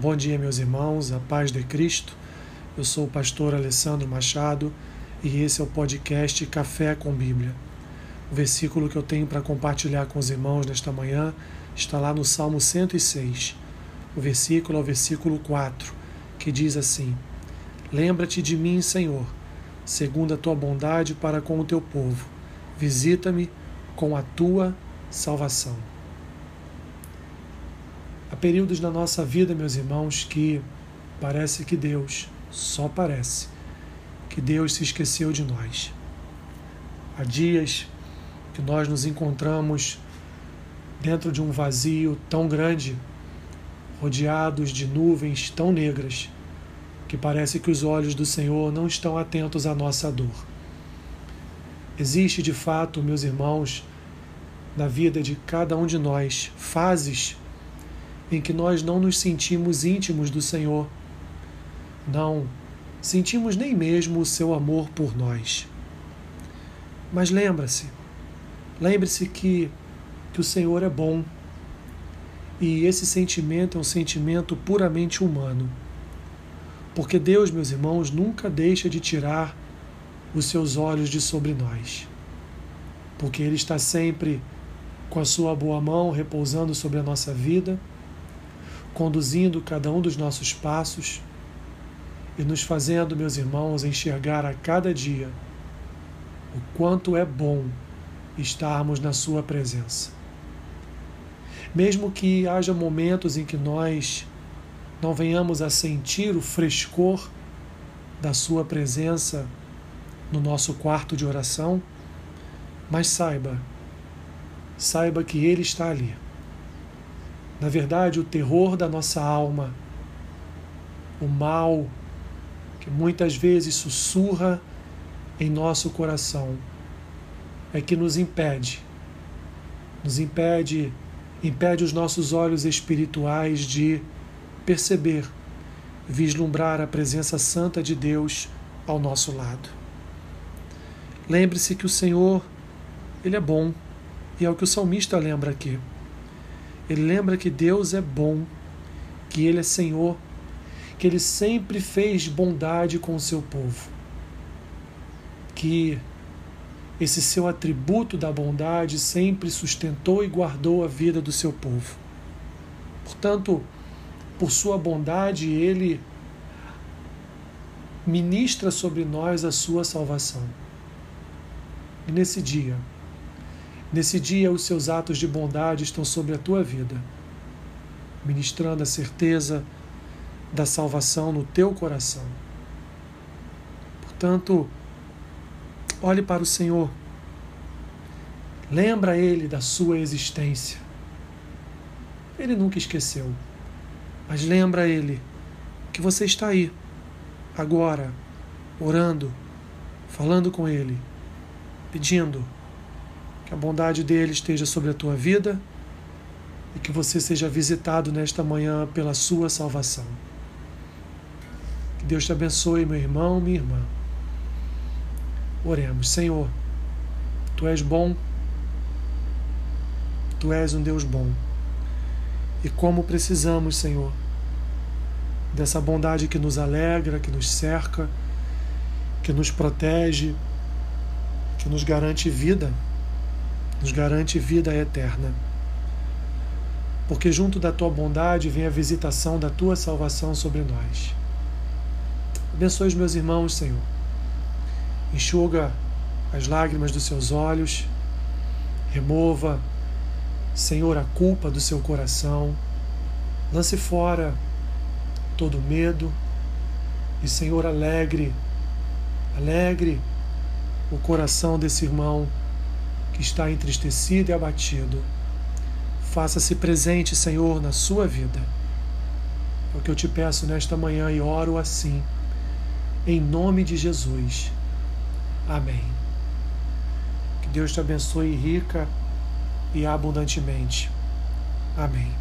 Bom dia, meus irmãos, a paz de Cristo. Eu sou o pastor Alessandro Machado e esse é o podcast Café com Bíblia. O versículo que eu tenho para compartilhar com os irmãos nesta manhã está lá no Salmo 106. O versículo é o versículo 4, que diz assim: Lembra-te de mim, Senhor, segundo a tua bondade para com o teu povo. Visita-me com a tua salvação. Há períodos na nossa vida, meus irmãos, que parece que Deus, só parece, que Deus se esqueceu de nós. Há dias que nós nos encontramos dentro de um vazio tão grande, rodeados de nuvens tão negras, que parece que os olhos do Senhor não estão atentos à nossa dor. Existe de fato, meus irmãos, na vida de cada um de nós, fases em que nós não nos sentimos íntimos do Senhor, não sentimos nem mesmo o seu amor por nós. Mas lembra-se, lembre-se que, que o Senhor é bom e esse sentimento é um sentimento puramente humano. Porque Deus, meus irmãos, nunca deixa de tirar os seus olhos de sobre nós. Porque Ele está sempre com a sua boa mão repousando sobre a nossa vida conduzindo cada um dos nossos passos e nos fazendo, meus irmãos, enxergar a cada dia o quanto é bom estarmos na Sua presença. Mesmo que haja momentos em que nós não venhamos a sentir o frescor da Sua presença no nosso quarto de oração, mas saiba, saiba que Ele está ali na verdade, o terror da nossa alma, o mal que muitas vezes sussurra em nosso coração, é que nos impede, nos impede, impede os nossos olhos espirituais de perceber, vislumbrar a presença santa de Deus ao nosso lado. Lembre-se que o Senhor, Ele é bom, e é o que o salmista lembra aqui. Ele lembra que Deus é bom, que Ele é Senhor, que Ele sempre fez bondade com o seu povo. Que esse seu atributo da bondade sempre sustentou e guardou a vida do seu povo. Portanto, por sua bondade, Ele ministra sobre nós a sua salvação. E nesse dia, Nesse dia, os seus atos de bondade estão sobre a tua vida, ministrando a certeza da salvação no teu coração. Portanto, olhe para o Senhor, lembra Ele da sua existência. Ele nunca esqueceu, mas lembra Ele que você está aí, agora, orando, falando com Ele, pedindo que a bondade dele esteja sobre a tua vida e que você seja visitado nesta manhã pela sua salvação. Que Deus te abençoe, meu irmão, minha irmã. Oremos, Senhor, tu és bom, tu és um Deus bom. E como precisamos, Senhor, dessa bondade que nos alegra, que nos cerca, que nos protege, que nos garante vida nos garante vida eterna. Porque junto da tua bondade vem a visitação da tua salvação sobre nós. Abençoe os meus irmãos, Senhor. Enxuga as lágrimas dos seus olhos. Remova, Senhor, a culpa do seu coração. Lance fora todo medo. E, Senhor, alegre, alegre o coração desse irmão que está entristecido e abatido. Faça-se presente, Senhor, na sua vida. É o que eu te peço nesta manhã e oro assim, em nome de Jesus. Amém. Que Deus te abençoe rica e abundantemente. Amém.